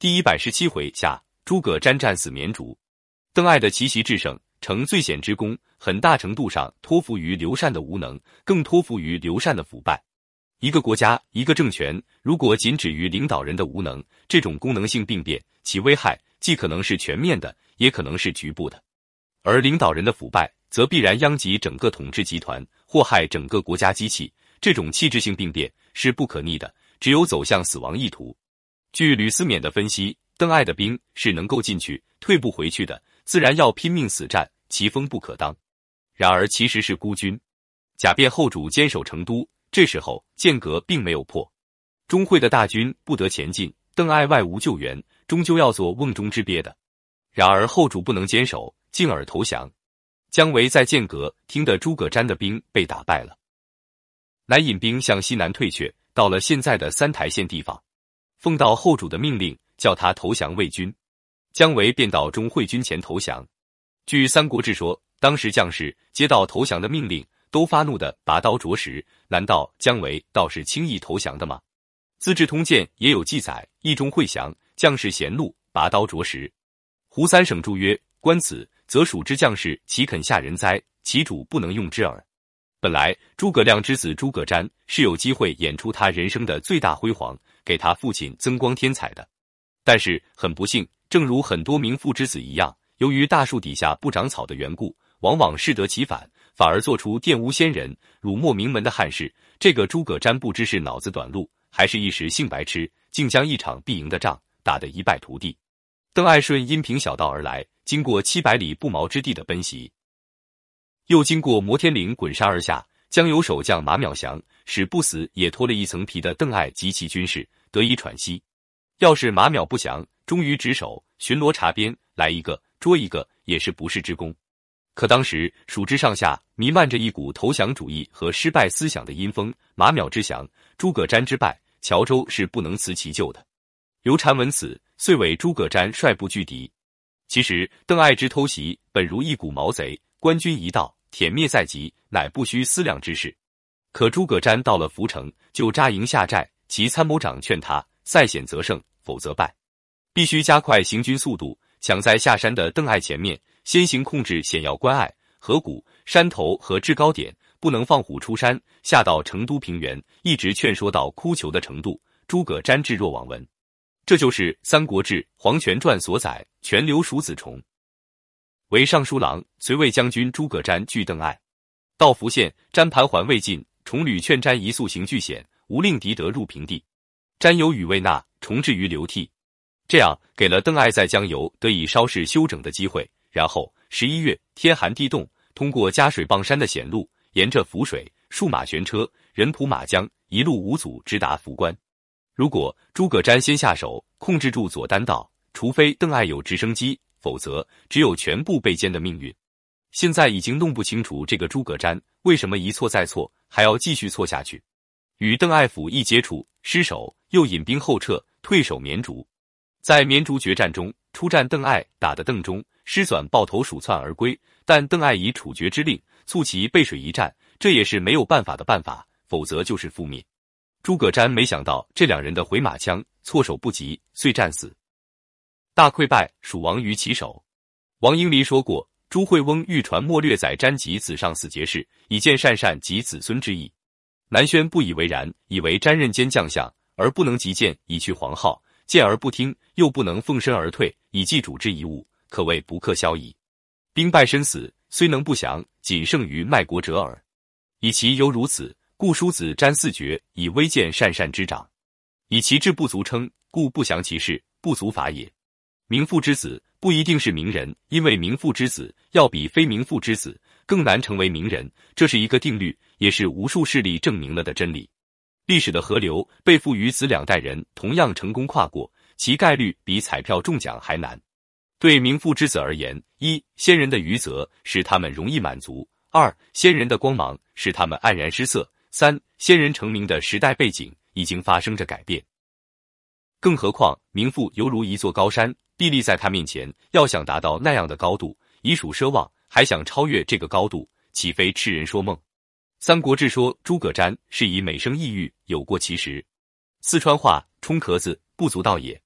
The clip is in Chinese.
第一百十七回下，诸葛瞻战死绵竹。邓艾的奇袭制胜，成最险之功，很大程度上托付于刘禅的无能，更托付于刘禅的腐败。一个国家、一个政权，如果仅止于领导人的无能，这种功能性病变，其危害既可能是全面的，也可能是局部的；而领导人的腐败，则必然殃及整个统治集团，祸害整个国家机器。这种器质性病变是不可逆的，只有走向死亡意图。据吕思勉的分析，邓艾的兵是能够进去、退不回去的，自然要拼命死战，其锋不可当。然而其实是孤军，假变后主坚守成都。这时候剑阁并没有破，钟会的大军不得前进，邓艾外无救援，终究要做瓮中之鳖的。然而后主不能坚守，进而投降。姜维在剑阁听得诸葛瞻的兵被打败了，乃引兵向西南退却，到了现在的三台县地方，奉到后主的命令，叫他投降魏军。姜维便到钟会军前投降。据《三国志》说，当时将士接到投降的命令。都发怒的拔刀着石，难道姜维倒是轻易投降的吗？《资治通鉴》也有记载：义中会降，将士贤怒，拔刀着石。胡三省注曰：“观此，则蜀之将士岂肯下人哉？其主不能用之耳。”本来诸葛亮之子诸葛瞻是有机会演出他人生的最大辉煌，给他父亲增光添彩的。但是很不幸，正如很多名父之子一样，由于大树底下不长草的缘故，往往适得其反。反而做出玷污先人、辱没名门的憾事。这个诸葛瞻不知是脑子短路，还是一时性白痴，竟将一场必赢的仗打得一败涂地。邓艾顺阴平小道而来，经过七百里不毛之地的奔袭，又经过摩天岭滚沙而下，将有守将马邈降，使不死也脱了一层皮的邓艾及其军士得以喘息。要是马邈不降，忠于职守，巡逻查边，来一个捉一个，也是不世之功。可当时蜀之上下弥漫着一股投降主义和失败思想的阴风，马邈之降，诸葛瞻之败，乔州是不能辞其咎的。刘禅闻此，遂委诸葛瞻率部拒敌。其实邓艾之偷袭，本如一股毛贼，官军一到，殄灭在即，乃不需思量之事。可诸葛瞻到了涪城，就扎营下寨，其参谋长劝他：赛险则胜，否则败，必须加快行军速度，抢在下山的邓艾前面。先行控制险要关隘、河谷、山头和制高点，不能放虎出山，下到成都平原，一直劝说到哭求的程度。诸葛瞻置若罔闻，这就是《三国志·黄权传》所载。权留蜀子重为尚书郎，随魏将军诸葛瞻拒邓艾，到福县，瞻盘桓未尽，重屡劝瞻一速行拒险，无令敌得入平地。沾有语未纳，重置于流涕。这样给了邓艾在江油得以稍事休整的机会。然后十一月，天寒地冻，通过夹水傍山的险路，沿着涪水，数马悬车，人仆马缰，一路无阻，直达涪关。如果诸葛瞻先下手，控制住左丹道，除非邓艾有直升机，否则只有全部被歼的命运。现在已经弄不清楚这个诸葛瞻为什么一错再错，还要继续错下去。与邓艾府一接触，失守，又引兵后撤，退守绵竹。在绵竹决战中，出战邓艾打的邓忠。失算抱头鼠窜而归，但邓艾以处决之令促其背水一战，这也是没有办法的办法，否则就是覆灭。诸葛瞻没想到这两人的回马枪措手不及，遂战死，大溃败，蜀亡于其手。王英离说过：“朱惠翁欲传莫略载瞻及子上死节事，以见善善及子孙之意。”南轩不以为然，以为瞻任兼将相，而不能急谏以去黄皓，谏而不听，又不能奉身而退，以继主之遗物。可谓不克消矣。兵败身死，虽能不降，仅胜于卖国者耳。以其犹如此，故叔子瞻四绝，以微见善善之长。以其志不足称，故不降其事，不足法也。名父之子不一定是名人，因为名父之子要比非名父之子更难成为名人，这是一个定律，也是无数事例证明了的真理。历史的河流被赋予子两代人同样成功跨过，其概率比彩票中奖还难。对名父之子而言，一先人的余泽使他们容易满足；二先人的光芒使他们黯然失色；三先人成名的时代背景已经发生着改变。更何况名父犹如一座高山，屹立在他面前，要想达到那样的高度，已属奢望；还想超越这个高度，岂非痴人说梦？《三国志》说诸葛瞻是以美声异域，有过其实。四川话冲壳子不足道也。